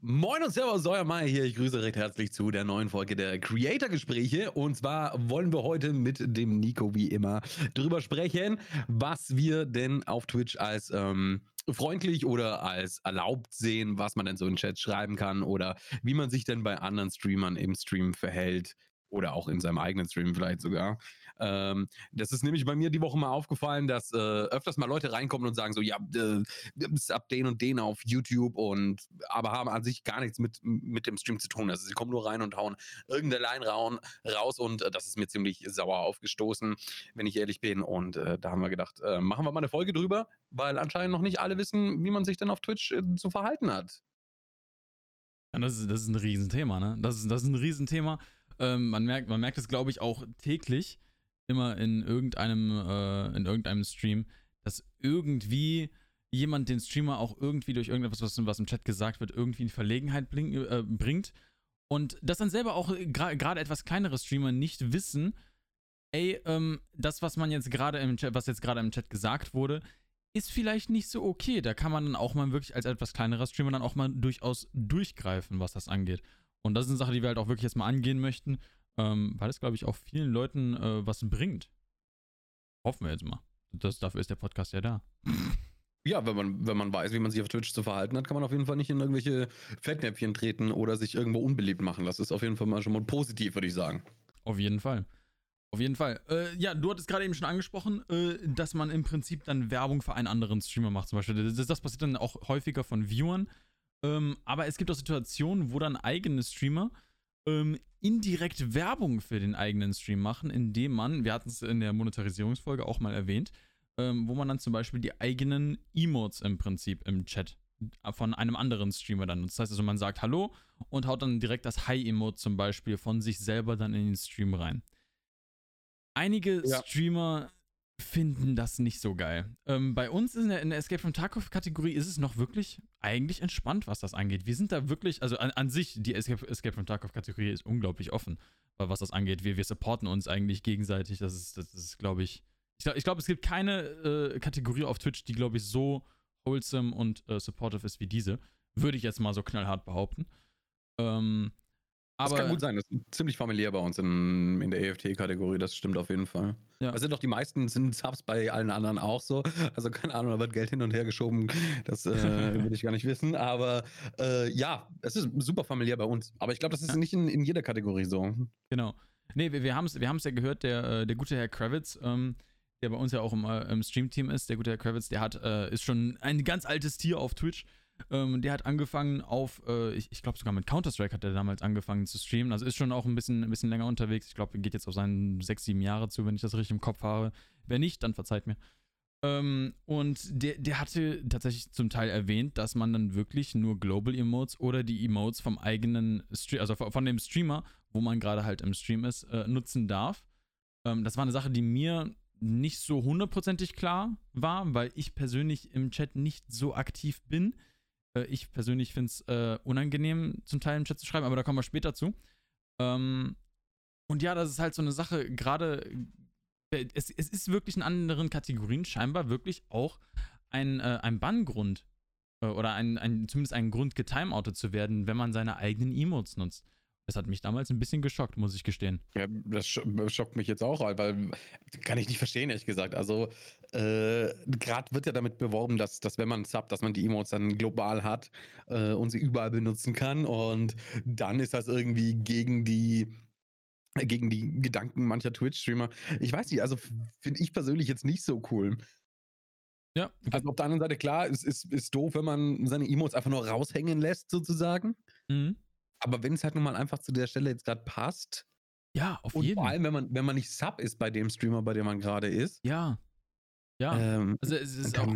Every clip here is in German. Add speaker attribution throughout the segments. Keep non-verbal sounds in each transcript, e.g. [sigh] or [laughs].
Speaker 1: Moin und Servus, euer Mai hier. Ich grüße recht herzlich zu der neuen Folge der Creator-Gespräche. Und zwar wollen wir heute mit dem Nico wie immer drüber sprechen, was wir denn auf Twitch als ähm, freundlich oder als erlaubt sehen, was man denn so in Chat schreiben kann oder wie man sich denn bei anderen Streamern im Stream verhält oder auch in seinem eigenen Stream vielleicht sogar. Ähm, das ist nämlich bei mir die Woche mal aufgefallen, dass äh, öfters mal Leute reinkommen und sagen so, ja, äh, ab den und den auf YouTube und aber haben an sich gar nichts mit, mit dem Stream zu tun. Also sie kommen nur rein und hauen irgendeine Line raun, raus und äh, das ist mir ziemlich sauer aufgestoßen, wenn ich ehrlich bin. Und äh, da haben wir gedacht, äh, machen wir mal eine Folge drüber, weil anscheinend noch nicht alle wissen, wie man sich denn auf Twitch äh, zu verhalten hat.
Speaker 2: Ja, das ist, das ist ein Riesenthema, ne? Das ist, das ist ein Riesenthema. Ähm, man merkt, man merkt es, glaube ich, auch täglich immer in irgendeinem, äh, in irgendeinem Stream, dass irgendwie jemand den Streamer auch irgendwie durch irgendetwas, was, was im Chat gesagt wird, irgendwie in Verlegenheit bling, äh, bringt. Und dass dann selber auch gerade etwas kleinere Streamer nicht wissen, ey, ähm, das, was man jetzt gerade im Chat, was jetzt gerade im Chat gesagt wurde, ist vielleicht nicht so okay. Da kann man dann auch mal wirklich als etwas kleinerer Streamer dann auch mal durchaus durchgreifen, was das angeht. Und das ist eine Sache, die wir halt auch wirklich jetzt mal angehen möchten ähm, weil es, glaube ich, auch vielen Leuten äh, was bringt. Hoffen wir jetzt mal. Das, dafür ist der Podcast ja da.
Speaker 1: Ja, wenn man, wenn man weiß, wie man sich auf Twitch zu verhalten hat, kann man auf jeden Fall nicht in irgendwelche Fettnäpfchen treten oder sich irgendwo unbeliebt machen. Das ist auf jeden Fall mal schon mal positiv, würde ich sagen.
Speaker 2: Auf jeden Fall. Auf jeden Fall. Äh, ja, du hattest gerade eben schon angesprochen, äh, dass man im Prinzip dann Werbung für einen anderen Streamer macht, zum Beispiel. Das, das passiert dann auch häufiger von Viewern. Ähm, aber es gibt auch Situationen, wo dann eigene Streamer ähm, indirekt Werbung für den eigenen Stream machen, indem man, wir hatten es in der Monetarisierungsfolge auch mal erwähnt, ähm, wo man dann zum Beispiel die eigenen Emotes im Prinzip im Chat von einem anderen Streamer dann nutzt. Das heißt also, man sagt Hallo und haut dann direkt das Hi-Emote zum Beispiel von sich selber dann in den Stream rein. Einige ja. Streamer finden das nicht so geil. Ähm, bei uns in der, in der Escape from Tarkov-Kategorie ist es noch wirklich eigentlich entspannt, was das angeht. Wir sind da wirklich, also an, an sich, die Escape, Escape from Tarkov-Kategorie ist unglaublich offen, was das angeht. Wir, wir supporten uns eigentlich gegenseitig. Das ist, das ist glaube ich, ich glaube, glaub, es gibt keine äh, Kategorie auf Twitch, die, glaube ich, so wholesome und äh, supportive ist wie diese. Würde ich jetzt mal so knallhart behaupten. Ähm,
Speaker 1: aber, das kann gut sein, das ist ziemlich familiär bei uns in, in der EFT-Kategorie, das stimmt auf jeden Fall. Ja. Also doch die meisten sind Subs bei allen anderen auch so. Also keine Ahnung, da wird Geld hin und her geschoben, das äh, will ich gar nicht wissen. Aber äh, ja, es ist super familiär bei uns. Aber ich glaube, das ist ja. nicht in, in jeder Kategorie so.
Speaker 2: Genau. Nee, wir, wir haben es wir ja gehört, der, äh, der gute Herr Kravitz, ähm, der bei uns ja auch im, äh, im Stream-Team ist, der gute Herr Kravitz, der hat, äh, ist schon ein ganz altes Tier auf Twitch. Ähm, der hat angefangen auf, äh, ich, ich glaube sogar mit Counter-Strike hat er damals angefangen zu streamen. Also ist schon auch ein bisschen, ein bisschen länger unterwegs. Ich glaube, geht jetzt auf seinen sechs, sieben Jahre zu, wenn ich das richtig im Kopf habe. Wenn nicht, dann verzeiht mir. Ähm, und der, der hatte tatsächlich zum Teil erwähnt, dass man dann wirklich nur Global Emotes oder die Emotes vom eigenen Stream, also von dem Streamer, wo man gerade halt im Stream ist, äh, nutzen darf. Ähm, das war eine Sache, die mir nicht so hundertprozentig klar war, weil ich persönlich im Chat nicht so aktiv bin. Äh, ich persönlich finde es äh, unangenehm, zum Teil im Chat zu schreiben, aber da kommen wir später zu. Ähm, und ja, das ist halt so eine Sache, gerade, äh, es, es ist wirklich in anderen Kategorien scheinbar wirklich auch ein, äh, ein Banngrund äh, oder ein, ein, zumindest ein Grund, getimeoutet zu werden, wenn man seine eigenen Emotes nutzt. Das hat mich damals ein bisschen geschockt, muss ich gestehen.
Speaker 1: Ja, das schockt mich jetzt auch, weil kann ich nicht verstehen, ehrlich gesagt. Also, äh, gerade wird ja damit beworben, dass, dass wenn man subbt, dass man die Emotes dann global hat äh, und sie überall benutzen kann. Und dann ist das irgendwie gegen die gegen die Gedanken mancher Twitch-Streamer. Ich weiß nicht, also finde ich persönlich jetzt nicht so cool. Ja. Also auf der anderen Seite, klar, es ist, ist doof, wenn man seine Emotes einfach nur raushängen lässt, sozusagen. Mhm. Aber wenn es halt nun mal einfach zu der Stelle jetzt gerade passt.
Speaker 2: Ja, auf
Speaker 1: und
Speaker 2: jeden
Speaker 1: Fall. Vor allem, wenn man, wenn man nicht Sub ist bei dem Streamer, bei dem man gerade ist.
Speaker 2: Ja. Ja. Ähm, also es ist auch.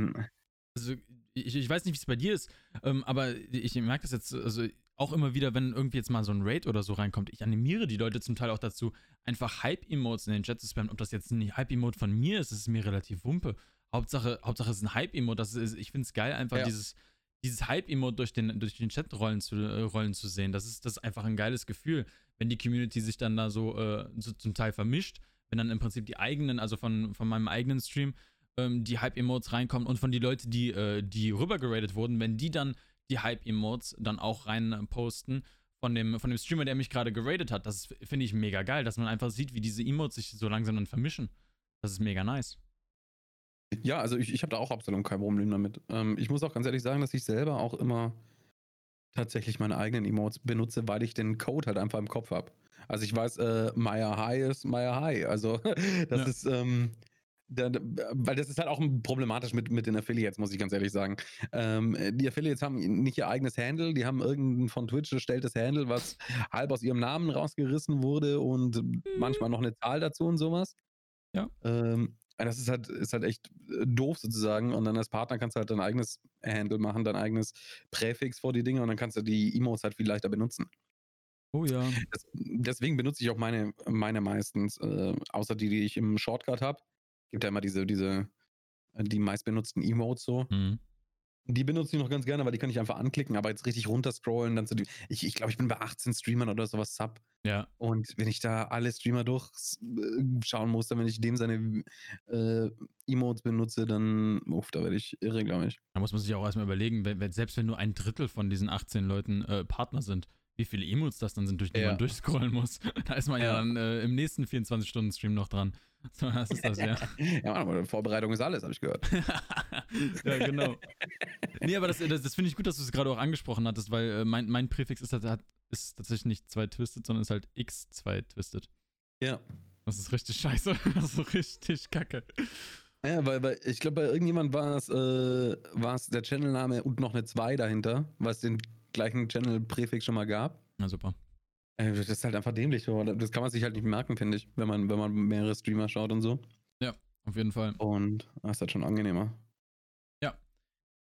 Speaker 2: Also ich, ich weiß nicht, wie es bei dir ist, ähm, aber ich merke das jetzt also auch immer wieder, wenn irgendwie jetzt mal so ein Raid oder so reinkommt. Ich animiere die Leute zum Teil auch dazu, einfach Hype-Emotes in den Chat zu spammen. Ob das jetzt ein Hype-Emote von mir ist, ist mir relativ wumpe. Hauptsache, Hauptsache es ist ein Hype-Emote. ich finde es geil, einfach ja. dieses dieses Hype-Emote durch den, durch den Chat rollen zu, äh, rollen zu sehen, das ist, das ist einfach ein geiles Gefühl, wenn die Community sich dann da so, äh, so zum Teil vermischt, wenn dann im Prinzip die eigenen, also von, von meinem eigenen Stream, ähm, die Hype-Emotes reinkommen und von die Leute, die, äh, die rübergeradet wurden, wenn die dann die Hype-Emotes dann auch rein äh, posten von dem, von dem Streamer, der mich gerade geradet hat. Das finde ich mega geil, dass man einfach sieht, wie diese Emotes sich so langsam dann vermischen. Das ist mega nice.
Speaker 1: Ja, also ich, ich habe da auch absolut kein Problem damit. Ähm, ich muss auch ganz ehrlich sagen, dass ich selber auch immer tatsächlich meine eigenen Emotes benutze, weil ich den Code halt einfach im Kopf habe. Also ich weiß, äh, Maya High ist Maya High. Also [laughs] das ja. ist, ähm, da, weil das ist halt auch problematisch mit, mit den Affiliates, muss ich ganz ehrlich sagen. Ähm, die Affiliates haben nicht ihr eigenes Handle, die haben irgendein von Twitch gestelltes Handle, was [laughs] halb aus ihrem Namen rausgerissen wurde und mhm. manchmal noch eine Zahl dazu und sowas.
Speaker 2: Ja.
Speaker 1: Ähm, das ist halt, ist halt echt äh, doof sozusagen. Und dann als Partner kannst du halt dein eigenes Handle machen, dein eigenes Präfix vor die Dinge und dann kannst du die Emotes halt viel leichter benutzen.
Speaker 2: Oh ja.
Speaker 1: Das, deswegen benutze ich auch meine, meine meistens, äh, außer die, die ich im Shortcut habe. Gibt ja immer diese, diese, äh, die meistbenutzten Emotes so. Mhm. Die benutze ich noch ganz gerne, weil die kann ich einfach anklicken, aber jetzt richtig runterscrollen, dann so die. Ich, ich glaube, ich bin bei 18 Streamern oder sowas Sub.
Speaker 2: Ja.
Speaker 1: Und wenn ich da alle Streamer durchschauen muss, dann wenn ich dem seine äh, Emotes benutze, dann, uff, da werde ich irre, glaube ich.
Speaker 2: Da muss man sich auch erstmal überlegen, wenn, selbst wenn nur ein Drittel von diesen 18 Leuten äh, Partner sind, wie viele Emotes das dann sind, durch die ja. man durchscrollen muss. [laughs] Da ist man ja, ja dann äh, im nächsten 24-Stunden-Stream noch dran. [laughs] So, das ist das, ja. [laughs]
Speaker 1: ja, aber Vorbereitung ist alles, habe ich gehört.
Speaker 2: ja, genau. Nee, aber das, das, das finde ich gut, dass du es gerade auch angesprochen hattest, weil äh, mein, mein Präfix ist, hat, ist tatsächlich nicht zwei twisted, sondern ist halt x zwei twisted.
Speaker 1: Ja.
Speaker 2: Das ist richtig scheiße. Das ist so richtig kacke.
Speaker 1: Ja, weil, weil ich glaube, bei irgendjemand war es äh, der Channelname und noch eine 2 dahinter, was den gleichen Channel-Präfix schon mal gab.
Speaker 2: Na super.
Speaker 1: Äh, das ist halt einfach dämlich. Das kann man sich halt nicht merken, finde ich, wenn man, wenn man mehrere Streamer schaut und so.
Speaker 2: Ja, auf jeden Fall.
Speaker 1: Und das ist halt schon angenehmer.
Speaker 2: Ja.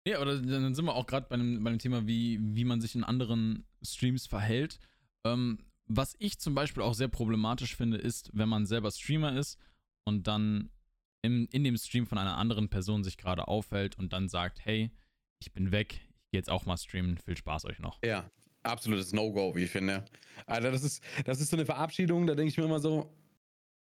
Speaker 2: Ja, aber dann sind wir auch gerade bei dem, bei dem Thema, wie, wie man sich in anderen Streams verhält. Ähm, was ich zum Beispiel auch sehr problematisch finde, ist, wenn man selber Streamer ist und dann im, in dem Stream von einer anderen Person sich gerade aufhält und dann sagt, hey, ich bin weg, jetzt auch mal streamen, viel Spaß euch noch.
Speaker 1: Ja, absolutes No-Go, wie ich finde. Alter, das ist, das ist so eine Verabschiedung, da denke ich mir immer so,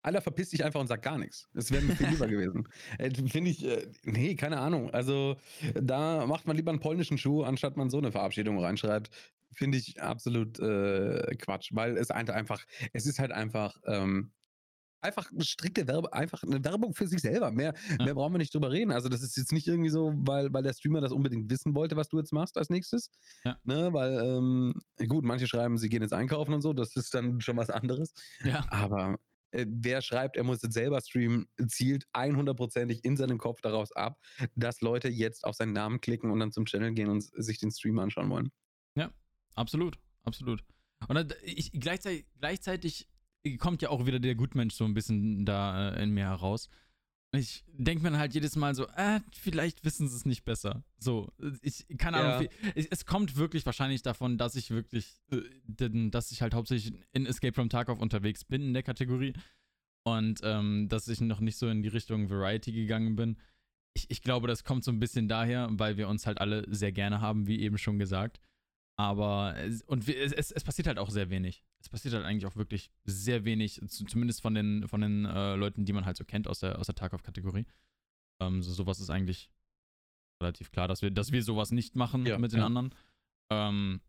Speaker 1: Alter, verpiss dich einfach und sag gar nichts. Das wäre mir viel lieber [laughs] gewesen. Äh, finde ich, äh, nee, keine Ahnung. Also, da macht man lieber einen polnischen Schuh, anstatt man so eine Verabschiedung reinschreibt. Finde ich absolut äh, Quatsch, weil es einfach, es ist halt einfach, ähm, einfach eine strikte Werbung, einfach eine Werbung für sich selber. Mehr, ja. mehr brauchen wir nicht drüber reden. Also, das ist jetzt nicht irgendwie so, weil, weil der Streamer das unbedingt wissen wollte, was du jetzt machst als nächstes.
Speaker 2: Ja.
Speaker 1: Ne, weil, ähm, gut, manche schreiben, sie gehen jetzt einkaufen und so, das ist dann schon was anderes.
Speaker 2: Ja.
Speaker 1: Aber äh, wer schreibt, er muss jetzt selber streamen, zielt 100%ig in seinem Kopf daraus ab, dass Leute jetzt auf seinen Namen klicken und dann zum Channel gehen und sich den Stream anschauen wollen.
Speaker 2: Ja, absolut, absolut. Und ich, gleichzeitig, gleichzeitig kommt ja auch wieder der Gutmensch so ein bisschen da äh, in mir heraus. Ich denke mir halt jedes Mal so, äh, vielleicht wissen sie es nicht besser. So, ich, keine Ahnung, ja. ich, es kommt wirklich wahrscheinlich davon, dass ich wirklich, äh, dass ich halt hauptsächlich in Escape from Tarkov unterwegs bin in der Kategorie und ähm, dass ich noch nicht so in die Richtung Variety gegangen bin. Ich, ich glaube, das kommt so ein bisschen daher, weil wir uns halt alle sehr gerne haben, wie eben schon gesagt. Aber, es, und es, es, es, passiert halt auch sehr wenig. Es passiert halt eigentlich auch wirklich sehr wenig, zumindest von den, von den äh, Leuten, die man halt so kennt aus der, aus der Tarkov-Kategorie. Ähm, so, sowas ist eigentlich relativ klar, dass wir, dass wir sowas nicht machen ja, mit den ja. anderen. Ähm,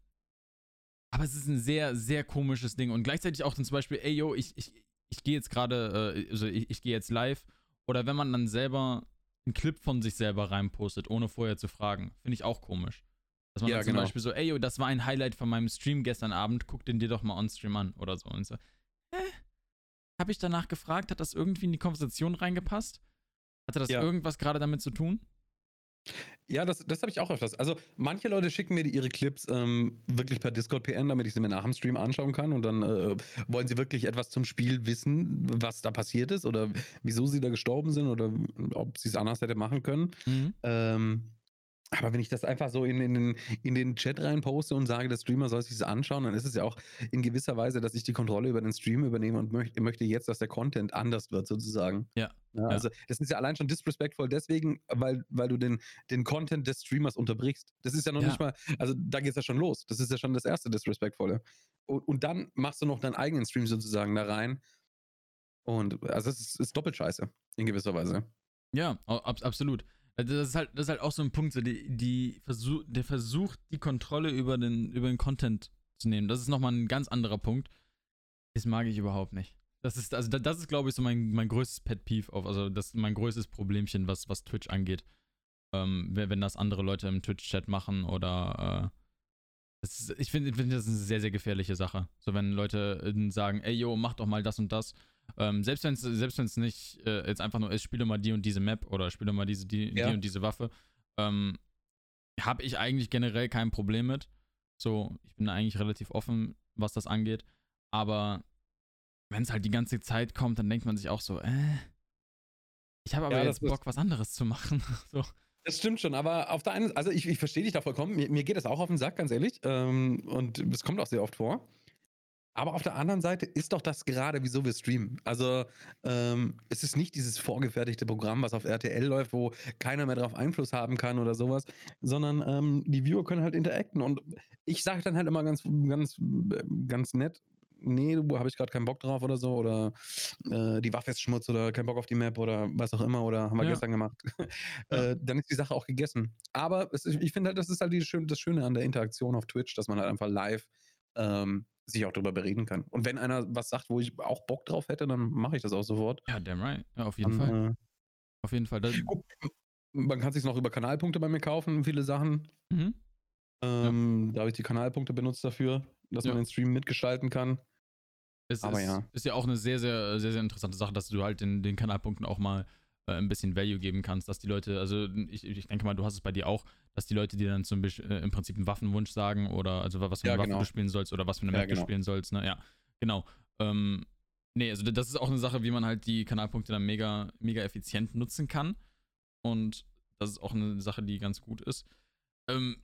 Speaker 2: aber es ist ein sehr, sehr komisches Ding. Und gleichzeitig auch dann zum Beispiel, ey, yo, ich, ich, ich gehe jetzt gerade, äh, also ich, ich gehe jetzt live. Oder wenn man dann selber einen Clip von sich selber reinpostet, ohne vorher zu fragen, finde ich auch komisch. Dass man ja, zum genau. Beispiel so, ey, das war ein Highlight von meinem Stream gestern Abend, guck den dir doch mal on-stream an oder so. Und so, hä? Hab ich danach gefragt, hat das irgendwie in die Konversation reingepasst? Hatte das ja. irgendwas gerade damit zu tun?
Speaker 1: Ja, das, das habe ich auch öfters. Also manche Leute schicken mir ihre Clips ähm, wirklich per Discord PN, damit ich sie mir nach dem Stream anschauen kann. Und dann äh, wollen sie wirklich etwas zum Spiel wissen, was da passiert ist oder wieso sie da gestorben sind oder ob sie es anders hätte machen können. Mhm. Ähm, aber wenn ich das einfach so in, in, in den Chat rein poste und sage, der Streamer soll sich das anschauen, dann ist es ja auch in gewisser Weise, dass ich die Kontrolle über den Stream übernehme und möchte, möchte jetzt, dass der Content anders wird, sozusagen.
Speaker 2: Ja.
Speaker 1: ja also, das ist ja allein schon disrespectful deswegen, weil, weil du den, den Content des Streamers unterbrichst. Das ist ja noch ja. nicht mal, also da geht es ja schon los. Das ist ja schon das erste Disrespectvolle. Und, und dann machst du noch deinen eigenen Stream sozusagen da rein. Und also es ist, ist doppelt scheiße, in gewisser Weise.
Speaker 2: Ja, ab, absolut. Also das ist halt, das ist halt auch so ein Punkt, so die, die Versuch, der versucht, die Kontrolle über den, über den Content zu nehmen. Das ist nochmal ein ganz anderer Punkt. Das mag ich überhaupt nicht. Das ist, also das ist, glaube ich, so mein, mein größtes Pet Peeve auf, also das ist mein größtes Problemchen, was, was Twitch angeht. Ähm, wenn das andere Leute im Twitch-Chat machen oder äh, ist, ich finde find, das ist eine sehr, sehr gefährliche Sache. So, wenn Leute äh, sagen, ey, yo, mach doch mal das und das. Ähm, selbst wenn es selbst nicht äh, jetzt einfach nur ist, spiele mal die und diese Map oder spiele mal diese, die, ja. die und diese Waffe, ähm, habe ich eigentlich generell kein Problem mit. So, ich bin eigentlich relativ offen, was das angeht. Aber wenn es halt die ganze Zeit kommt, dann denkt man sich auch so, äh, ich habe aber ja, jetzt Bock, was anderes zu machen. [laughs] so.
Speaker 1: Das stimmt schon, aber auf der einen Seite, also ich, ich verstehe dich da vollkommen. Mir, mir, geht das auch auf den Sack, ganz ehrlich. Ähm, und es kommt auch sehr oft vor. Aber auf der anderen Seite ist doch das gerade, wieso wir streamen. Also ähm, es ist nicht dieses vorgefertigte Programm, was auf RTL läuft, wo keiner mehr darauf Einfluss haben kann oder sowas, sondern ähm, die Viewer können halt interacten. Und ich sage dann halt immer ganz, ganz, ganz nett, nee, habe ich gerade keinen Bock drauf oder so, oder äh, die Waffe ist Schmutz oder kein Bock auf die Map oder was auch immer, oder haben wir ja. gestern gemacht, [laughs] äh, dann ist die Sache auch gegessen. Aber ist, ich finde halt, das ist halt die, das Schöne an der Interaktion auf Twitch, dass man halt einfach live ähm, sich auch darüber bereden kann. Und wenn einer was sagt, wo ich auch Bock drauf hätte, dann mache ich das auch sofort.
Speaker 2: Ja, damn right. Ja, auf jeden dann, Fall. Äh, auf jeden Fall. [laughs]
Speaker 1: man kann sich noch über Kanalpunkte bei mir kaufen, viele Sachen. Mhm. Ähm, ja. Da habe ich die Kanalpunkte benutzt dafür, dass ja. man den Stream mitgestalten kann.
Speaker 2: Es Aber ist, ja. ist ja auch eine sehr, sehr, sehr, sehr interessante Sache, dass du halt den, den Kanalpunkten auch mal äh, ein bisschen Value geben kannst, dass die Leute, also ich, ich denke mal, du hast es bei dir auch, dass die Leute dir dann zum Beispiel äh, im Prinzip einen Waffenwunsch sagen oder also was für eine ja, Waffe genau. du spielen sollst oder was für eine Map ja, genau. du spielen sollst, ne? Ja, genau. Ähm, nee, also das ist auch eine Sache, wie man halt die Kanalpunkte dann mega, mega effizient nutzen kann. Und das ist auch eine Sache, die ganz gut ist. Ähm,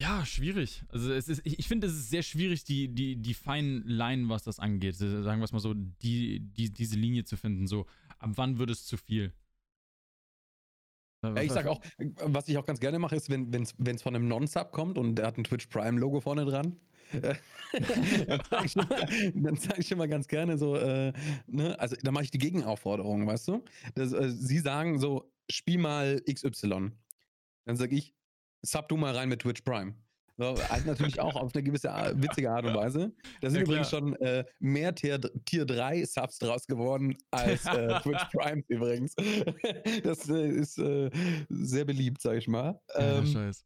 Speaker 2: ja, schwierig. Also es ist, ich, ich finde, es ist sehr schwierig, die, die, die feinen Line, was das angeht. Sagen wir es mal so, die, die, diese Linie zu finden. So, ab wann wird es zu viel?
Speaker 1: Ja, ich sag auch, was ich auch ganz gerne mache, ist, wenn es von einem Non-Sub kommt und der hat ein Twitch Prime-Logo vorne dran, [laughs] dann sage ich, sag ich, immer ganz gerne so, äh, ne? also da mache ich die Gegenaufforderung, weißt du? Das, äh, sie sagen so, spiel mal XY. Dann sage ich, sub du mal rein mit Twitch Prime. So, halt natürlich auch auf eine gewisse witzige Art und Weise. Da sind ja, übrigens schon äh, mehr Tier, Tier 3 Subs draus geworden als äh, [laughs] Twitch Prime übrigens. das äh, ist äh, sehr beliebt, sag ich mal. Ähm, ja, scheiße.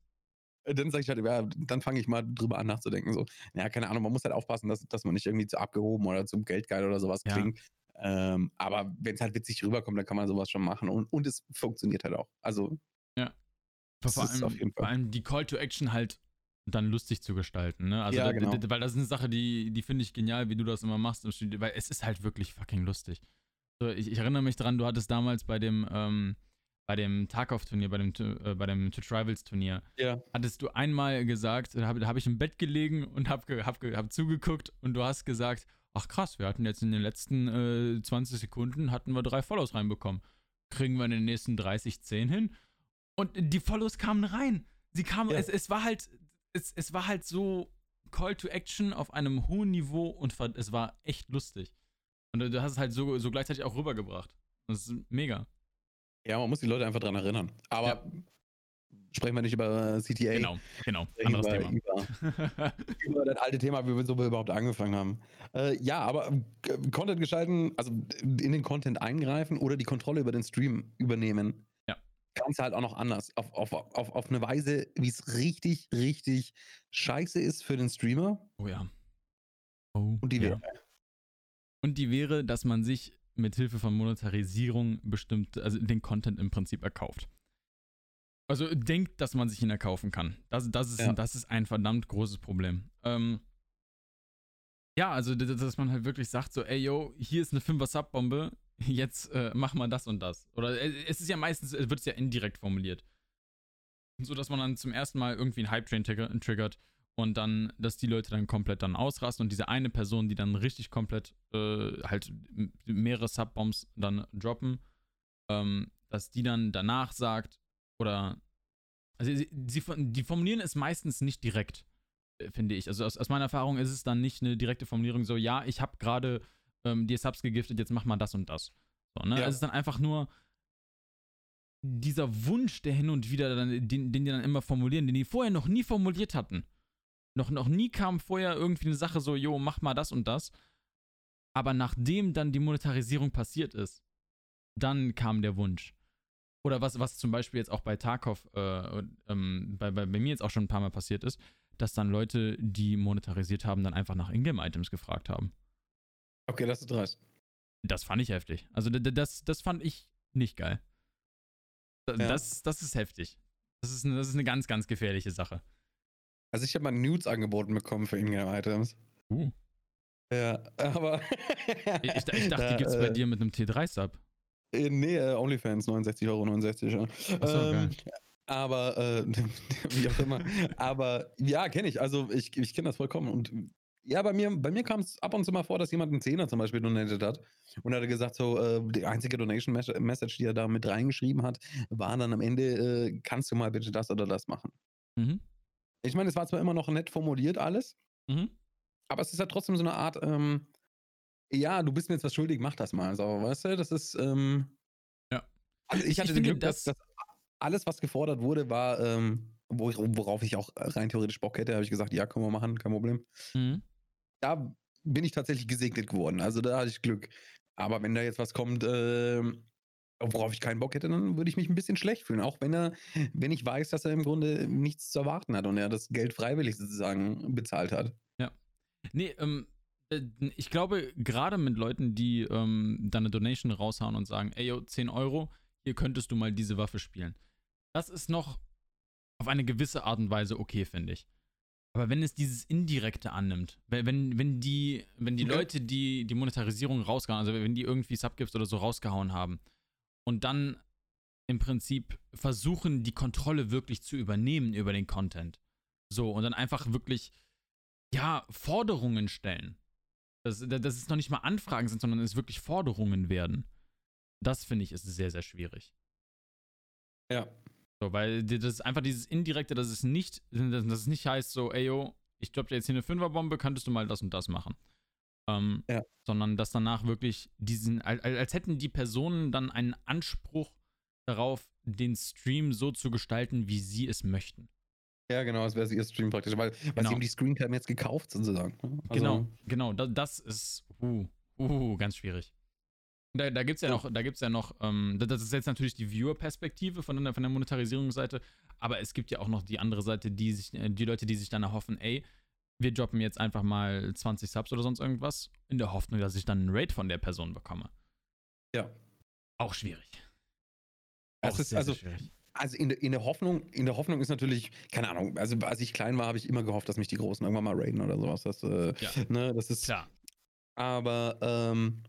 Speaker 1: Dann sage ich halt, ja, dann fange ich mal drüber an nachzudenken. So, ja, keine Ahnung, man muss halt aufpassen, dass, dass man nicht irgendwie zu abgehoben oder zum Geldgeil oder sowas ja. klingt. Ähm, aber wenn es halt witzig rüberkommt, dann kann man sowas schon machen. Und, und es funktioniert halt auch. Also,
Speaker 2: ja. Vor allem, vor allem die Call to Action halt dann lustig zu gestalten, ne? Also,
Speaker 1: ja,
Speaker 2: da,
Speaker 1: genau.
Speaker 2: weil das ist eine Sache, die, die finde ich genial, wie du das immer machst im Studio, weil es ist halt wirklich fucking lustig. So, ich, ich erinnere mich dran, du hattest damals bei dem, ähm, bei dem Tarkov-Turnier, bei dem, äh, bei dem Twitch Rivals-Turnier,
Speaker 1: ja.
Speaker 2: hattest du einmal gesagt, da habe hab ich im Bett gelegen und habe hab, hab zugeguckt und du hast gesagt, ach krass, wir hatten jetzt in den letzten äh, 20 Sekunden, hatten wir drei Follows reinbekommen. Kriegen wir in den nächsten 30 10 hin? Und die Follows kamen rein. Sie kamen, ja. es, es war halt, es, es war halt so Call to Action auf einem hohen Niveau und es war echt lustig. Und du hast es halt so, so gleichzeitig auch rübergebracht. Das ist mega.
Speaker 1: Ja, man muss die Leute einfach dran erinnern. Aber ja. sprechen wir nicht über CTA.
Speaker 2: Genau, genau. Anderes
Speaker 1: über, Thema. Über, [laughs] über, das alte Thema, wie wir so überhaupt angefangen haben. Äh, ja, aber äh, Content gestalten, also in den Content eingreifen oder die Kontrolle über den Stream übernehmen. Ganze halt auch noch anders. Auf, auf, auf, auf eine Weise, wie es richtig, richtig scheiße ist für den Streamer.
Speaker 2: Oh ja.
Speaker 1: Oh, Und die ja. wäre.
Speaker 2: Und die wäre, dass man sich mit Hilfe von Monetarisierung bestimmt, also den Content im Prinzip erkauft. Also denkt, dass man sich ihn erkaufen kann. Das, das, ist, ja. das ist ein verdammt großes Problem. Ähm, ja, also dass man halt wirklich sagt so, ey yo, hier ist eine 5er Subbombe, jetzt äh, mach mal das und das. Oder äh, es ist ja meistens, wird es ja indirekt formuliert. So dass man dann zum ersten Mal irgendwie einen Hype-Train triggert und dann, dass die Leute dann komplett dann ausrasten und diese eine Person, die dann richtig komplett äh, halt mehrere Subbombs dann droppen, ähm, dass die dann danach sagt, oder also sie, sie, die formulieren es meistens nicht direkt, äh, finde ich. Also aus, aus meiner Erfahrung ist es dann nicht eine direkte Formulierung so, ja, ich habe gerade ähm, dir Subs gegiftet, jetzt mach mal das und das. So, ne? Ja. Es ist dann einfach nur, dieser Wunsch, der hin und wieder dann, den, den die dann immer formulieren, den die vorher noch nie formuliert hatten. Noch, noch nie kam vorher irgendwie eine Sache so, jo, mach mal das und das. Aber nachdem dann die Monetarisierung passiert ist, dann kam der Wunsch. Oder was, was zum Beispiel jetzt auch bei Tarkov, äh, ähm, bei, bei, bei mir jetzt auch schon ein paar Mal passiert ist, dass dann Leute, die monetarisiert haben, dann einfach nach Ingame-Items gefragt haben.
Speaker 1: Okay, das ist dreist.
Speaker 2: Das fand ich heftig. Also das, das fand ich nicht geil. Das, ja. das ist heftig. Das ist, eine, das ist eine ganz, ganz gefährliche Sache.
Speaker 1: Also ich habe mal Nudes angeboten bekommen für Ingame-Items. Uh. Ja, aber.
Speaker 2: ich, ich, dachte, da, [laughs] die gibt's bei äh, dir mit einem T3-Sub.
Speaker 1: Äh, nee, äh, OnlyFans, 69,69 Euro. 69, ja. Achso, ähm, aber, äh, [laughs] wie auch immer. aber ja, kenne ich. Also ich, ich kenne das vollkommen. Und ja, bei mir, bei mir kam es ab und zu mal vor, dass jemand einen Zehner zum Beispiel donated hat. Und er hat gesagt, so, äh, die einzige Donation Message, die er da mit reingeschrieben hat, war dann am Ende, äh, kannst du mal bitte das oder das machen. Mhm. Ich meine, es war zwar immer noch nett formuliert alles, mhm. aber es ist ja trotzdem so eine Art, ähm, ja, du bist mir jetzt was schuldig, mach das mal. So, weißt du, das ist, ähm,
Speaker 2: ja.
Speaker 1: Also ich hatte ich den Glück, dass, dass, alles, was gefordert wurde, war, ähm, worauf ich auch rein theoretisch Bock hätte, habe ich gesagt, ja, können wir machen, kein Problem. Mhm. Da bin ich tatsächlich gesegnet geworden. Also da hatte ich Glück. Aber wenn da jetzt was kommt, äh, worauf ich keinen Bock hätte, dann würde ich mich ein bisschen schlecht fühlen. Auch wenn er, wenn ich weiß, dass er im Grunde nichts zu erwarten hat und er das Geld freiwillig sozusagen bezahlt hat.
Speaker 2: Ja. Nee, ähm, äh, ich glaube, gerade mit Leuten, die ähm, dann eine Donation raushauen und sagen, ey, yo, 10 Euro, hier könntest du mal diese Waffe spielen. Das ist noch auf eine gewisse Art und Weise okay, finde ich. Aber wenn es dieses Indirekte annimmt, wenn, wenn die, wenn die okay. Leute, die die Monetarisierung rausgehauen, also wenn die irgendwie Subgifts oder so rausgehauen haben und dann im Prinzip versuchen, die Kontrolle wirklich zu übernehmen über den Content. So, und dann einfach wirklich, ja, Forderungen stellen. Dass, dass es noch nicht mal Anfragen sind, sondern es wirklich Forderungen werden. Das finde ich ist sehr, sehr schwierig.
Speaker 1: Ja.
Speaker 2: So, weil das ist einfach dieses Indirekte, dass es nicht, dass es nicht heißt so, ey yo, ich droppe dir jetzt hier eine Fünferbombe, könntest du mal das und das machen. Ähm, ja. Sondern dass danach wirklich diesen, als, als hätten die Personen dann einen Anspruch darauf, den Stream so zu gestalten, wie sie es möchten.
Speaker 1: Ja, genau, als wäre ihr Stream praktisch, weil, weil genau. sie haben die Screentime jetzt gekauft sozusagen.
Speaker 2: Ne? Also, genau, genau, das, das ist, uh, uh, ganz schwierig. Da, da gibt es ja noch, da gibt's ja noch, ähm, das ist jetzt natürlich die Viewer-Perspektive von der, von der Monetarisierungsseite, aber es gibt ja auch noch die andere Seite, die sich, äh, die Leute, die sich dann erhoffen, ey, wir droppen jetzt einfach mal 20 Subs oder sonst irgendwas, in der Hoffnung, dass ich dann einen Rate von der Person bekomme.
Speaker 1: Ja.
Speaker 2: Auch schwierig.
Speaker 1: Auch ist, sehr, also, sehr schwierig. Also in, in, der Hoffnung, in der Hoffnung ist natürlich, keine Ahnung, also als ich klein war, habe ich immer gehofft, dass mich die Großen irgendwann mal raiden oder sowas. Das, äh, ja. ne, das ist.
Speaker 2: Klar.
Speaker 1: Aber ähm,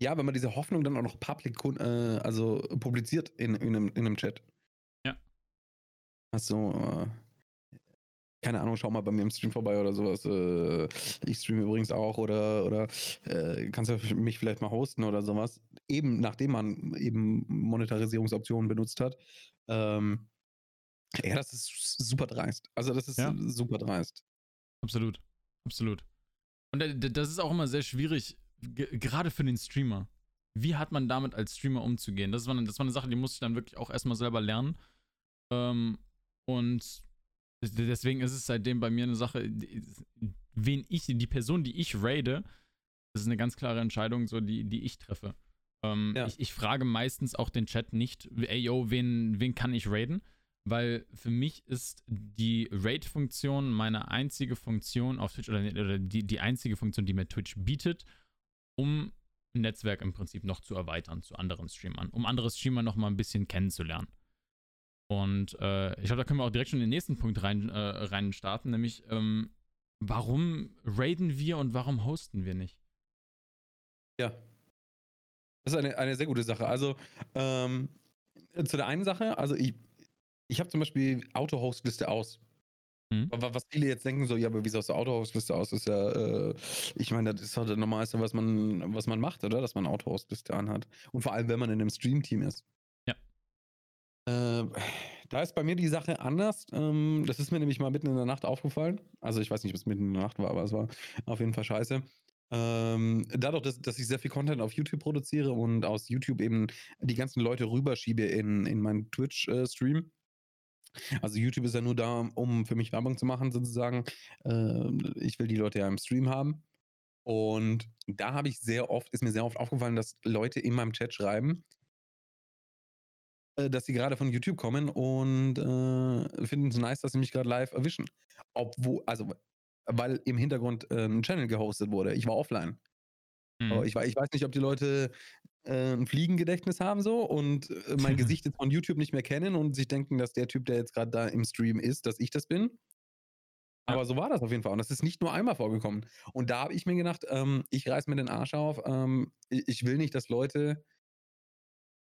Speaker 1: ja, wenn man diese Hoffnung dann auch noch public, äh, also publiziert in, in, einem, in einem Chat.
Speaker 2: Ja.
Speaker 1: Achso, äh, keine Ahnung, schau mal bei mir im Stream vorbei oder sowas. Äh, ich streame übrigens auch oder, oder äh, kannst du mich vielleicht mal hosten oder sowas. Eben nachdem man eben Monetarisierungsoptionen benutzt hat. Ähm, ja, das ist super dreist. Also das ist ja. super dreist.
Speaker 2: Absolut. Absolut. Und das ist auch immer sehr schwierig, gerade für den Streamer. Wie hat man damit als Streamer umzugehen? Das war, das war eine Sache, die musste ich dann wirklich auch erstmal selber lernen. Ähm, und Deswegen ist es seitdem bei mir eine Sache, wen ich, die Person, die ich raide, das ist eine ganz klare Entscheidung, so die, die ich treffe. Ähm, ja. ich, ich, frage meistens auch den Chat nicht, ey yo, wen, wen kann ich raiden? Weil für mich ist die Raid-Funktion meine einzige Funktion auf Twitch oder, oder die, die einzige Funktion, die mir Twitch bietet, um ein Netzwerk im Prinzip noch zu erweitern zu anderen Streamern, um andere Streamer noch mal ein bisschen kennenzulernen. Und äh, ich glaube, da können wir auch direkt schon in den nächsten Punkt rein, äh, rein starten, nämlich ähm, warum raiden wir und warum hosten wir nicht?
Speaker 1: Ja. Das ist eine, eine sehr gute Sache. Also, ähm, zu der einen Sache, also ich, ich habe zum Beispiel Auto-Host-Liste aus. Hm? Was viele jetzt denken, so, ja, aber wie sieht aus der Auto-Host-Liste aus? Ist ja, äh, ich meine, das ist halt das Normalste, was man, was man macht, oder? Dass man Auto-Host-Liste anhat. Und vor allem, wenn man in einem Stream-Team ist. Äh, da ist bei mir die Sache anders. Ähm, das ist mir nämlich mal mitten in der Nacht aufgefallen. Also ich weiß nicht, ob es mitten in der Nacht war, aber es war auf jeden Fall scheiße. Ähm, dadurch, dass, dass ich sehr viel Content auf YouTube produziere und aus YouTube eben die ganzen Leute rüberschiebe in, in meinen Twitch-Stream. Also YouTube ist ja nur da, um für mich Werbung zu machen, sozusagen. Äh, ich will die Leute ja im Stream haben. Und da habe ich sehr oft, ist mir sehr oft aufgefallen, dass Leute in meinem Chat schreiben, äh, dass sie gerade von YouTube kommen und äh, finden es nice, dass sie mich gerade live erwischen. Obwohl, also weil im Hintergrund äh, ein Channel gehostet wurde. Ich war offline. Mhm. Ich, war, ich weiß nicht, ob die Leute äh, ein Fliegengedächtnis haben so und äh, mein [laughs] Gesicht jetzt von YouTube nicht mehr kennen und sich denken, dass der Typ, der jetzt gerade da im Stream ist, dass ich das bin. Aber so war das auf jeden Fall. Und das ist nicht nur einmal vorgekommen. Und da habe ich mir gedacht, ähm, ich reiß mir den Arsch auf. Ähm, ich will nicht, dass Leute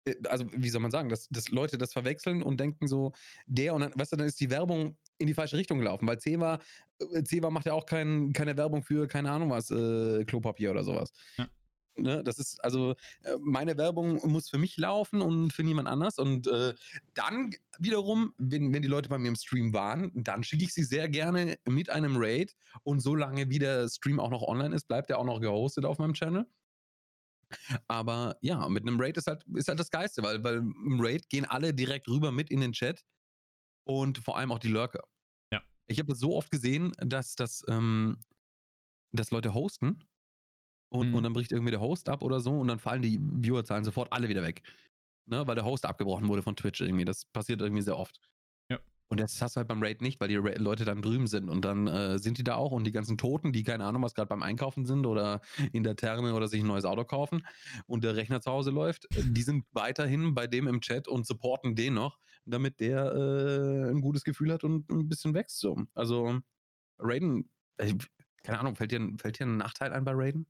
Speaker 1: äh, also wie soll man sagen, dass, dass Leute das verwechseln und denken so, der und dann, weißt du, dann ist die Werbung in die falsche Richtung gelaufen, weil Ceva, äh, Ceva macht ja auch kein, keine Werbung für, keine Ahnung was, äh, Klopapier oder sowas. Ja. Ne, das ist also äh, meine Werbung muss für mich laufen und für niemand anders. Und äh, dann wiederum, wenn, wenn die Leute bei mir im Stream waren, dann schicke ich sie sehr gerne mit einem Raid. Und solange wie der Stream auch noch online ist, bleibt er auch noch gehostet auf meinem Channel. Aber ja, mit einem Raid ist halt, ist halt das Geiste, weil, weil im Raid gehen alle direkt rüber mit in den Chat und vor allem auch die Lurker.
Speaker 2: Ja.
Speaker 1: Ich habe das so oft gesehen, dass, dass, ähm, dass Leute hosten und, mhm. und dann bricht irgendwie der Host ab oder so und dann fallen die Viewerzahlen sofort alle wieder weg. Ne, weil der Host abgebrochen wurde von Twitch irgendwie. Das passiert irgendwie sehr oft. Und das hast du halt beim Raid nicht, weil die Leute dann drüben sind. Und dann äh, sind die da auch und die ganzen Toten, die keine Ahnung, was gerade beim Einkaufen sind oder in der Therme oder sich ein neues Auto kaufen und der Rechner zu Hause läuft, äh, die sind weiterhin bei dem im Chat und supporten den noch, damit der äh, ein gutes Gefühl hat und ein bisschen wächst. So. Also Raiden, äh, keine Ahnung, fällt dir, fällt dir ein Nachteil ein bei Raiden?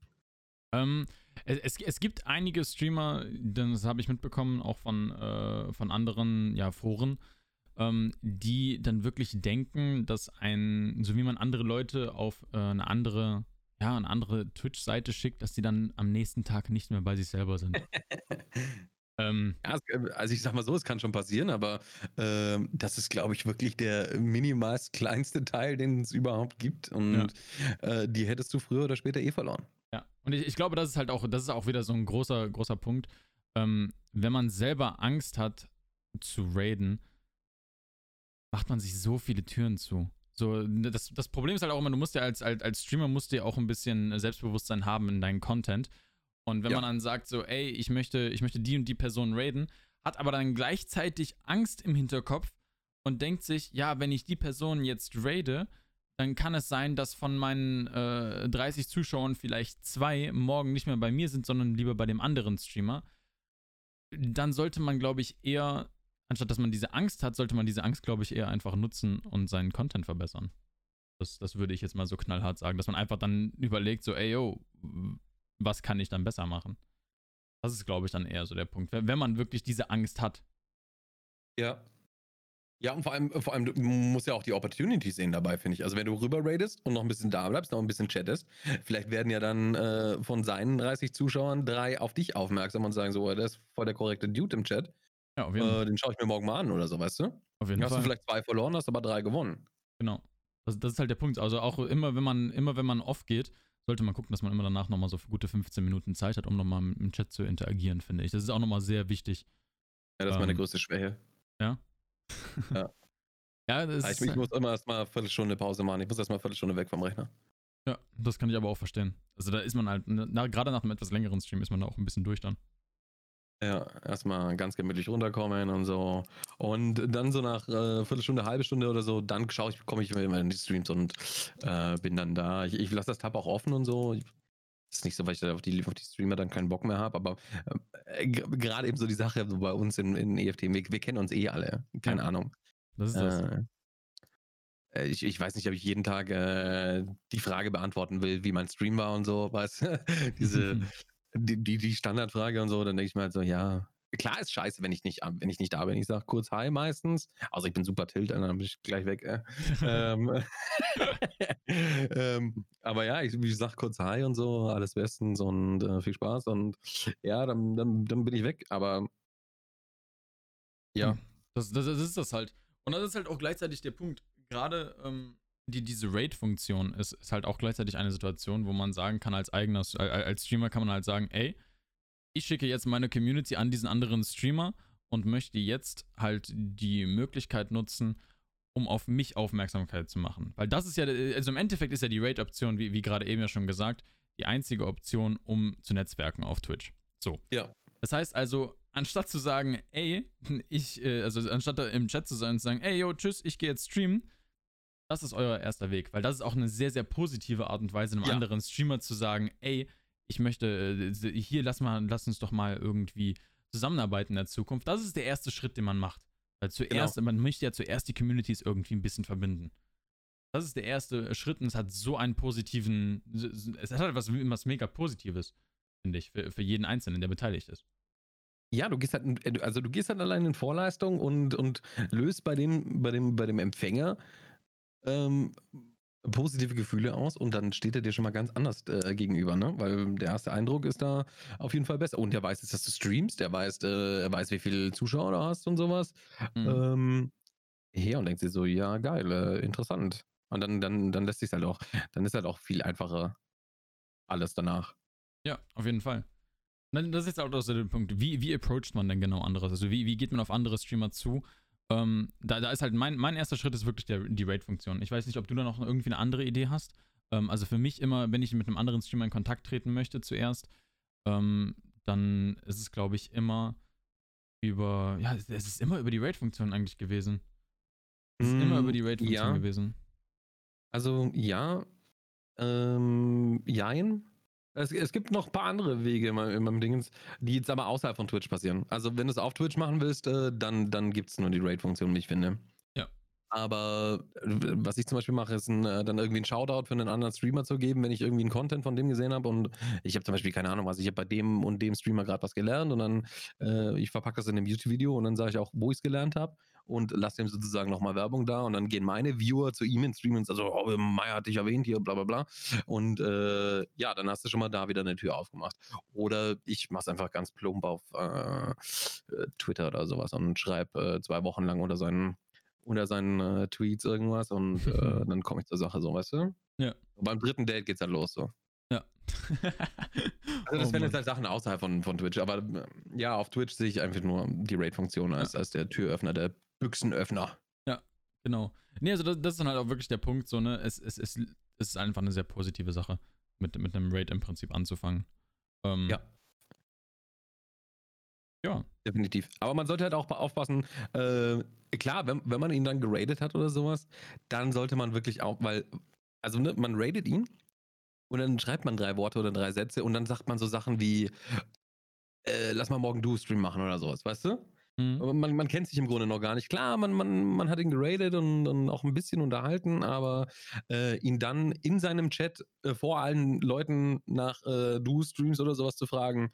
Speaker 2: Ähm, es, es, gibt einige Streamer, das habe ich mitbekommen, auch von, äh, von anderen ja, Foren, ähm, die dann wirklich denken, dass ein, so wie man andere Leute auf äh, eine andere, ja, eine andere Twitch-Seite schickt, dass die dann am nächsten Tag nicht mehr bei sich selber sind. [laughs]
Speaker 1: ähm, ja, äh, also ich sag mal so, es kann schon passieren, aber äh, das ist, glaube ich, wirklich der minimalst kleinste Teil, den es überhaupt gibt. Und ja. äh, die hättest du früher oder später eh verloren.
Speaker 2: Ja, und ich, ich, glaube, das ist halt auch, das ist auch wieder so ein großer, großer Punkt. Ähm, wenn man selber Angst hat zu raiden, macht man sich so viele Türen zu. So, ne, das, das Problem ist halt auch immer, du musst ja als, als, als Streamer musst du ja auch ein bisschen Selbstbewusstsein haben in deinem Content. Und wenn ja. man dann sagt, so, ey, ich möchte, ich möchte die und die Person raiden, hat aber dann gleichzeitig Angst im Hinterkopf und denkt sich, ja, wenn ich die Person jetzt raide, dann kann es sein, dass von meinen äh, 30 Zuschauern vielleicht zwei morgen nicht mehr bei mir sind, sondern lieber bei dem anderen Streamer. Dann sollte man, glaube ich, eher anstatt dass man diese Angst hat, sollte man diese Angst, glaube ich, eher einfach nutzen und seinen Content verbessern. Das, das würde ich jetzt mal so knallhart sagen, dass man einfach dann überlegt, so, ey, yo, was kann ich dann besser machen? Das ist, glaube ich, dann eher so der Punkt, wenn man wirklich diese Angst hat.
Speaker 1: Ja. Ja, und vor allem, vor allem, du musst ja auch die Opportunity sehen dabei, finde ich. Also, wenn du rüber raidest und noch ein bisschen da bleibst, noch ein bisschen chattest, vielleicht werden ja dann äh, von seinen 30 Zuschauern drei auf dich aufmerksam und sagen so, der ist voll der korrekte Dude im Chat. Ja, auf jeden Fall. Äh, den schaue ich mir morgen mal an oder so, weißt du?
Speaker 2: Auf jeden
Speaker 1: hast
Speaker 2: Fall.
Speaker 1: Hast du vielleicht zwei verloren, hast aber drei gewonnen.
Speaker 2: Genau. Das, das, ist halt der Punkt. Also auch immer, wenn man, immer wenn man off geht, sollte man gucken, dass man immer danach nochmal so für gute 15 Minuten Zeit hat, um nochmal im Chat zu interagieren, finde ich. Das ist auch nochmal sehr wichtig.
Speaker 1: Ja, das ist ähm, meine größte Schwäche.
Speaker 2: Ja?
Speaker 1: Ja. ja, das ich, ich muss immer erstmal eine Viertelstunde Pause machen. Ich muss erstmal eine Viertelstunde weg vom Rechner.
Speaker 2: Ja, das kann ich aber auch verstehen. Also da ist man halt, na, gerade nach einem etwas längeren Stream ist man da auch ein bisschen durch dann.
Speaker 1: Ja, erstmal ganz gemütlich runterkommen und so. Und dann so nach äh, Viertelstunde, halbe Stunde oder so, dann schaue ich, komme ich immer in die Streams und äh, bin dann da. Ich, ich lasse das Tab auch offen und so. Ist nicht so, weil ich auf die, auf die Streamer dann keinen Bock mehr habe, aber äh, gerade eben so die Sache so bei uns in, in EFT, wir, wir kennen uns eh alle. Keine ja. Ahnung.
Speaker 2: Das ist das.
Speaker 1: Äh, äh, ich, ich, weiß nicht, ob ich jeden Tag äh, die Frage beantworten will, wie mein Stream war und so, weißt [laughs] Diese [laughs] die, die, die Standardfrage und so, dann denke ich mir halt so, ja, klar ist scheiße, wenn ich nicht, wenn ich nicht da bin. Ich sage kurz Hi meistens. Also ich bin super tilt, dann bin ich gleich weg. Äh. [laughs] ähm, [laughs] ähm, aber ja, ich, ich sage kurz Hi und so, alles bestens und äh, viel Spaß und ja, dann, dann, dann bin ich weg. Aber
Speaker 2: ja. Hm. Das, das, das ist das halt. Und das ist halt auch gleichzeitig der Punkt. Gerade, ähm, die, diese Raid-Funktion ist, ist halt auch gleichzeitig eine Situation, wo man sagen kann, als eigener, als Streamer kann man halt sagen, ey, ich schicke jetzt meine Community an diesen anderen Streamer und möchte jetzt halt die Möglichkeit nutzen, um auf mich Aufmerksamkeit zu machen. Weil das ist ja, also im Endeffekt ist ja die Raid-Option, wie, wie gerade eben ja schon gesagt, die einzige Option, um zu netzwerken auf Twitch. So.
Speaker 1: Ja.
Speaker 2: Das heißt also, anstatt zu sagen, ey, [laughs] ich, äh, also anstatt da im Chat zu sein und zu sagen, ey, yo, tschüss, ich gehe jetzt streamen, das ist euer erster Weg, weil das ist auch eine sehr, sehr positive Art und Weise, einem ja. anderen Streamer zu sagen, ey, ich möchte, äh, hier lass mal, lass uns doch mal irgendwie zusammenarbeiten in der Zukunft. Das ist der erste Schritt, den man macht. Weil zuerst, genau. man möchte ja zuerst die Communities irgendwie ein bisschen verbinden. Das ist der erste Schritt und es hat so einen positiven, es hat halt was, was mega Positives, finde ich, für, für jeden Einzelnen, der beteiligt ist.
Speaker 1: Ja, du gehst halt, äh, also du gehst halt allein in Vorleistung und, und löst bei dem, bei dem, bei dem Empfänger ähm, positive Gefühle aus und dann steht er dir schon mal ganz anders äh, gegenüber, ne? Weil der erste Eindruck ist da auf jeden Fall besser. Und der weiß jetzt, dass du streamst, der weiß, äh, er weiß, wie viele Zuschauer du hast und sowas. Mhm. Ähm, ja, und denkt sich so, ja, geil, äh, interessant. Und dann, dann, dann lässt sich halt auch, dann ist halt auch viel einfacher alles danach.
Speaker 2: Ja, auf jeden Fall. Das ist jetzt auch der Punkt. Wie, wie approacht man denn genau anderes? Also wie, wie geht man auf andere Streamer zu? Ähm, da, da ist halt mein, mein erster Schritt ist wirklich der, die Raid-Funktion. Ich weiß nicht, ob du da noch irgendwie eine andere Idee hast. Ähm, also für mich immer, wenn ich mit einem anderen Streamer in Kontakt treten möchte zuerst, ähm, dann ist es, glaube ich, immer über, ja, es ist immer über die Raid-Funktion eigentlich gewesen. Es ist mm, immer über die Raid-Funktion ja. gewesen.
Speaker 1: Also ja, ähm, jein. Es, es, gibt noch ein paar andere Wege in meinem Dingens, die jetzt aber außerhalb von Twitch passieren. Also wenn du es auf Twitch machen willst, äh, dann, dann gibt es nur die Raid-Funktion, wie ich finde. Aber was ich zum Beispiel mache, ist ein, äh, dann irgendwie einen Shoutout für einen anderen Streamer zu geben, wenn ich irgendwie einen Content von dem gesehen habe und ich habe zum Beispiel keine Ahnung was, ich habe bei dem und dem Streamer gerade was gelernt und dann äh, ich verpacke das in einem YouTube-Video und dann sage ich auch, wo ich es gelernt habe und lasse dem sozusagen nochmal Werbung da und dann gehen meine Viewer zu ihm Stream und sagen oh, Meier hat dich erwähnt hier, bla bla bla. Und äh, ja, dann hast du schon mal da wieder eine Tür aufgemacht. Oder ich mache es einfach ganz plump auf äh, äh, Twitter oder sowas und schreibe äh, zwei Wochen lang unter seinen unter seinen äh, Tweets irgendwas und äh, [laughs] dann komme ich zur Sache, so, weißt du?
Speaker 2: Ja.
Speaker 1: Und beim dritten Date geht's dann los, so.
Speaker 2: Ja. [laughs]
Speaker 1: also das oh wären jetzt halt Sachen außerhalb von, von Twitch, aber ja, auf Twitch sehe ich einfach nur die Raid-Funktion als, ja. als der Türöffner, der Büchsenöffner.
Speaker 2: Ja, genau. Nee, also das, das, ist dann halt auch wirklich der Punkt, so, ne, es, es, es, es ist einfach eine sehr positive Sache, mit, mit einem Raid im Prinzip anzufangen.
Speaker 1: Ähm, ja. Ja. Definitiv. Aber man sollte halt auch aufpassen, äh, klar, wenn, wenn man ihn dann geradet hat oder sowas, dann sollte man wirklich auch, weil, also ne, man radet ihn und dann schreibt man drei Worte oder drei Sätze und dann sagt man so Sachen wie, äh, lass mal morgen Du-Stream machen oder sowas, weißt du? Mhm. Man, man, kennt sich im Grunde noch gar nicht. Klar, man, man, man hat ihn geradet und, und auch ein bisschen unterhalten, aber äh, ihn dann in seinem Chat äh, vor allen Leuten nach äh, Du-Streams oder sowas zu fragen,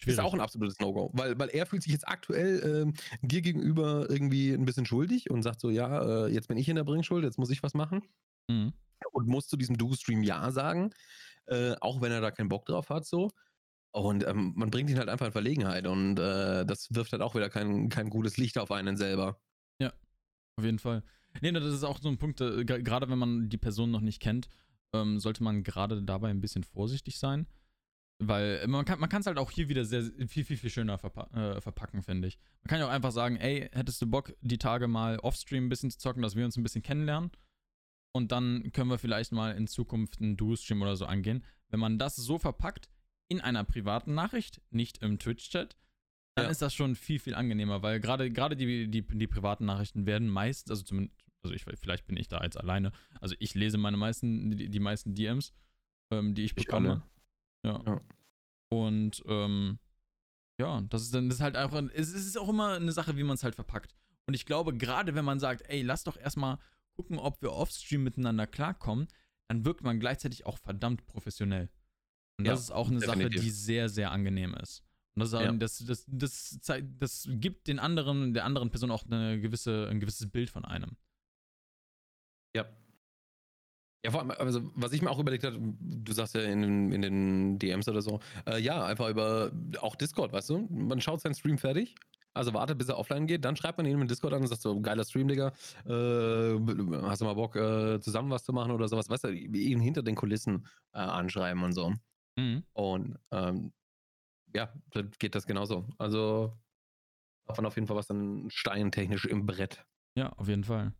Speaker 1: Schwierig. Ist auch ein absolutes No-Go, weil, weil er fühlt sich jetzt aktuell äh, dir gegenüber irgendwie ein bisschen schuldig und sagt so, ja, äh, jetzt bin ich in der Bringschuld, jetzt muss ich was machen. Mhm. Und muss zu diesem Du-Stream Ja sagen, äh, auch wenn er da keinen Bock drauf hat, so. Und ähm, man bringt ihn halt einfach in Verlegenheit und äh, das wirft halt auch wieder kein, kein gutes Licht auf einen selber.
Speaker 2: Ja, auf jeden Fall. Nee, das ist auch so ein Punkt, äh, gerade wenn man die Person noch nicht kennt, ähm, sollte man gerade dabei ein bisschen vorsichtig sein. Weil man kann es halt auch hier wieder sehr, viel, viel, viel schöner verpa äh, verpacken, finde ich. Man kann ja auch einfach sagen, ey, hättest du Bock, die Tage mal offstream ein bisschen zu zocken, dass wir uns ein bisschen kennenlernen? Und dann können wir vielleicht mal in Zukunft einen Duo-Stream oder so angehen. Wenn man das so verpackt, in einer privaten Nachricht, nicht im Twitch-Chat, dann ja. ist das schon viel, viel angenehmer, weil gerade gerade die, die, die privaten Nachrichten werden meist, also zumindest, also ich, vielleicht bin ich da jetzt alleine, also ich lese meine meisten, die, die meisten DMs, ähm, die ich bekomme. Ich ja. ja. Und ähm, ja, das ist dann das ist halt einfach, es ist auch immer eine Sache, wie man es halt verpackt. Und ich glaube, gerade wenn man sagt, ey, lass doch erstmal gucken, ob wir offstream miteinander klarkommen, dann wirkt man gleichzeitig auch verdammt professionell. Und das ja, ist auch eine definitiv. Sache, die sehr, sehr angenehm ist. Und das, ja. das, das, das, das, das gibt den anderen, der anderen Person auch eine gewisse, ein gewisses Bild von einem.
Speaker 1: Ja. Ja, vor allem, also was ich mir auch überlegt habe, du sagst ja in, in den DMs oder so, äh, ja, einfach über auch Discord, weißt du? Man schaut seinen Stream fertig Also wartet, bis er offline geht, dann schreibt man ihn im Discord an und sagt so, geiler Stream, Digga. Äh, hast du mal Bock, äh, zusammen was zu machen oder sowas? Weißt du, ihn hinter den Kulissen äh, anschreiben und so. Mhm. Und ähm, ja, dann geht das genauso. Also davon auf jeden Fall was dann steintechnisch im Brett.
Speaker 2: Ja, auf jeden Fall.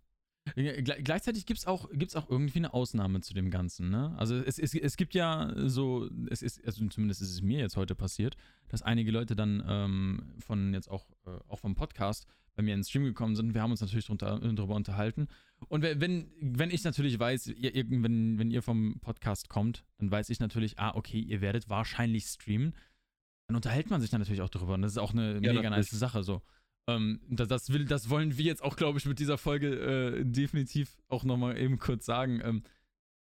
Speaker 2: Gleichzeitig gibt es auch, gibt's auch irgendwie eine Ausnahme zu dem Ganzen. Ne? Also es, es, es gibt ja so, es ist, also zumindest ist es mir jetzt heute passiert, dass einige Leute dann ähm, von jetzt auch, äh, auch vom Podcast bei mir in den Stream gekommen sind. Wir haben uns natürlich drunter, darüber unterhalten. Und wenn, wenn ich natürlich weiß, ihr, wenn, wenn ihr vom Podcast kommt, dann weiß ich natürlich, ah, okay, ihr werdet wahrscheinlich streamen. Dann unterhält man sich dann natürlich auch darüber. Und das ist auch eine ja, mega nice Sache so. Ähm, das, will, das wollen wir jetzt auch, glaube ich, mit dieser Folge äh, definitiv auch nochmal eben kurz sagen. Ähm,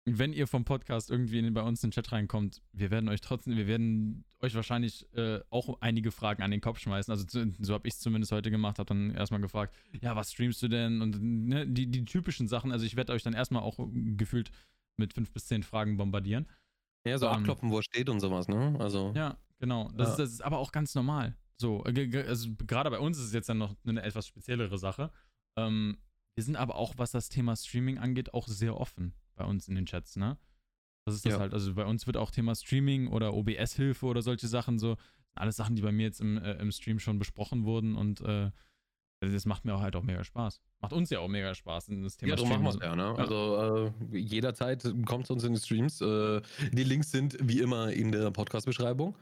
Speaker 2: wenn ihr vom Podcast irgendwie in, bei uns in den Chat reinkommt, wir werden euch trotzdem, wir werden euch wahrscheinlich äh, auch einige Fragen an den Kopf schmeißen. Also so habe ich es zumindest heute gemacht, habe dann erstmal gefragt, ja, was streamst du denn? Und ne, die, die typischen Sachen, also ich werde euch dann erstmal auch gefühlt mit fünf bis zehn Fragen bombardieren.
Speaker 1: Ja, so um, ähm, abklopfen, wo er steht und sowas, ne? Also.
Speaker 2: Ja, genau. Das, ja. Ist, das ist aber auch ganz normal. So, äh, also gerade bei uns ist es jetzt dann noch eine etwas speziellere Sache. Ähm, wir sind aber auch, was das Thema Streaming angeht, auch sehr offen bei uns in den Chats, ne? Das ist das ja. halt. Also bei uns wird auch Thema Streaming oder OBS-Hilfe oder solche Sachen so, alles Sachen, die bei mir jetzt im, äh, im Stream schon besprochen wurden und äh, das macht mir auch halt auch mega Spaß. Macht uns ja auch mega Spaß in das Thema
Speaker 1: Ja, darum machen wir es ja, ne? Also äh, jederzeit kommt zu uns in die Streams. Äh, die Links sind wie immer in der Podcast-Beschreibung.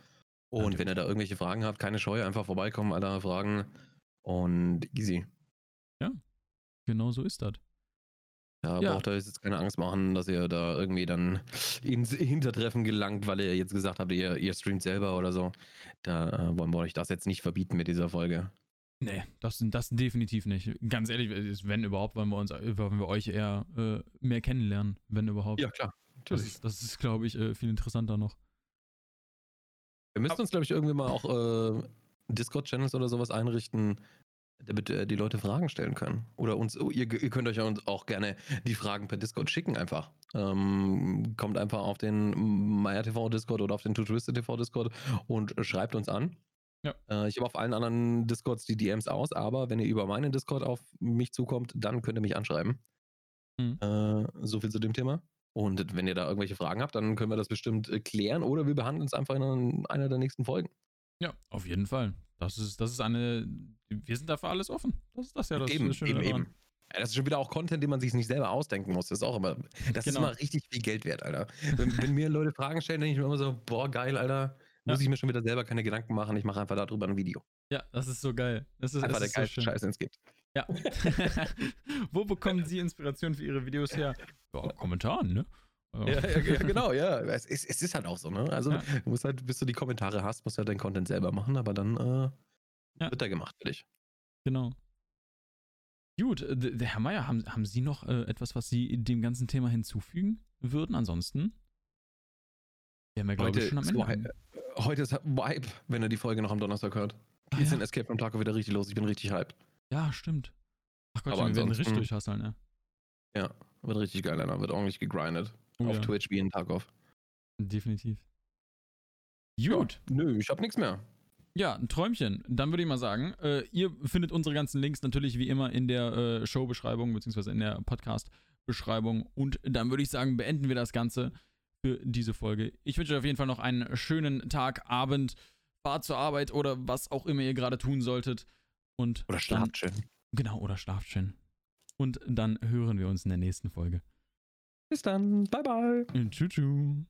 Speaker 1: Und ja, wenn ihr da irgendwelche Fragen habt, keine Scheu, einfach vorbeikommen, alle Fragen und easy.
Speaker 2: Ja, genau so ist das.
Speaker 1: Da ja. braucht ihr jetzt keine Angst machen, dass ihr da irgendwie dann ins Hintertreffen gelangt, weil ihr jetzt gesagt habt, ihr, ihr streamt selber oder so. Da äh, wollen wir euch das jetzt nicht verbieten mit dieser Folge.
Speaker 2: Nee, das, das definitiv nicht. Ganz ehrlich, wenn überhaupt, wollen wir uns, wollen wir euch eher äh, mehr kennenlernen, wenn überhaupt.
Speaker 1: Ja, klar.
Speaker 2: Natürlich. Das ist, das ist glaube ich, äh, viel interessanter noch.
Speaker 1: Wir müssen uns, glaube ich, irgendwie mal auch äh, Discord-Channels oder sowas einrichten, damit äh, die Leute Fragen stellen können. Oder uns, oh, ihr, ihr, könnt euch auch gerne die Fragen per Discord schicken einfach. Ähm, kommt einfach auf den Maya TV Discord oder auf den Twisted TV Discord und schreibt uns an. Ja. Äh, ich habe auf allen anderen Discords die DMs aus, aber wenn ihr über meinen Discord auf mich zukommt, dann könnt ihr mich anschreiben. Mhm. Äh, so viel zu dem Thema. Und wenn ihr da irgendwelche Fragen habt, dann können wir das bestimmt äh, klären oder wir behandeln es einfach in einer der nächsten Folgen.
Speaker 2: Ja, auf jeden Fall. Das ist, das ist eine. Wir sind dafür alles offen. Das ist das ja das
Speaker 1: eben, Schöne eben, daran. eben. Ja, das ist schon wieder auch Content, den man sich nicht selber ausdenken muss. Das ist auch immer, das genau. ist immer richtig viel Geld wert, Alter. Wenn, wenn mir Leute Fragen stellen, denke ich mir immer so, boah, geil, Alter. Muss ich mir schon wieder selber keine Gedanken machen. Ich mache einfach darüber ein Video.
Speaker 2: Ja, das ist so geil. Das ist
Speaker 1: einfach der geilste so Scheiß, den es gibt.
Speaker 2: Ja. [laughs] Wo bekommen Sie Inspiration für Ihre Videos her? Ja, Kommentaren, ne?
Speaker 1: Ja, ja, ja, genau, ja. [laughs] Es, es, es, ist halt auch so, ne? Also, ja. du musst halt, bis du die Kommentare hast, musst du halt deinen Content selber machen, aber dann äh, wird er gemacht für dich.
Speaker 2: Genau. Gut, äh, Herr Meier, haben, haben Sie noch äh, etwas, was Sie dem ganzen Thema hinzufügen würden? Ansonsten?
Speaker 1: Wir haben ja, glaube ich, schon am Ende. So, heute ist Vibe, wenn er die Folge noch am Donnerstag hört. Hier ist ja. Escape from Taco wieder richtig los. Ich bin richtig hyped.
Speaker 2: Ja, stimmt. Ach Gott, wir werden richtig durchhasseln, ne?
Speaker 1: Ja, wird richtig geil, Alter. Wird ordentlich gegrindet. Oh, auf ja. Twitch wie Tag auf.
Speaker 2: Definitiv.
Speaker 1: Gut. Ja, nö, ich hab nichts mehr.
Speaker 2: Ja, ein Träumchen. Dann würde ich mal sagen, äh, ihr findet unsere ganzen Links natürlich wie immer in der äh, Show-Beschreibung, beziehungsweise in der Podcast-Beschreibung. Und dann würde ich sagen, beenden wir das Ganze für diese Folge. Ich wünsche euch auf jeden Fall noch einen schönen Tag, Abend, Fahrt zur Arbeit oder was auch immer ihr gerade tun solltet. Und
Speaker 1: oder schlaft schön.
Speaker 2: Genau, oder schlaft schön. Und dann hören wir uns in der nächsten Folge.
Speaker 1: Bis dann. Bye, bye.
Speaker 2: Tschüss.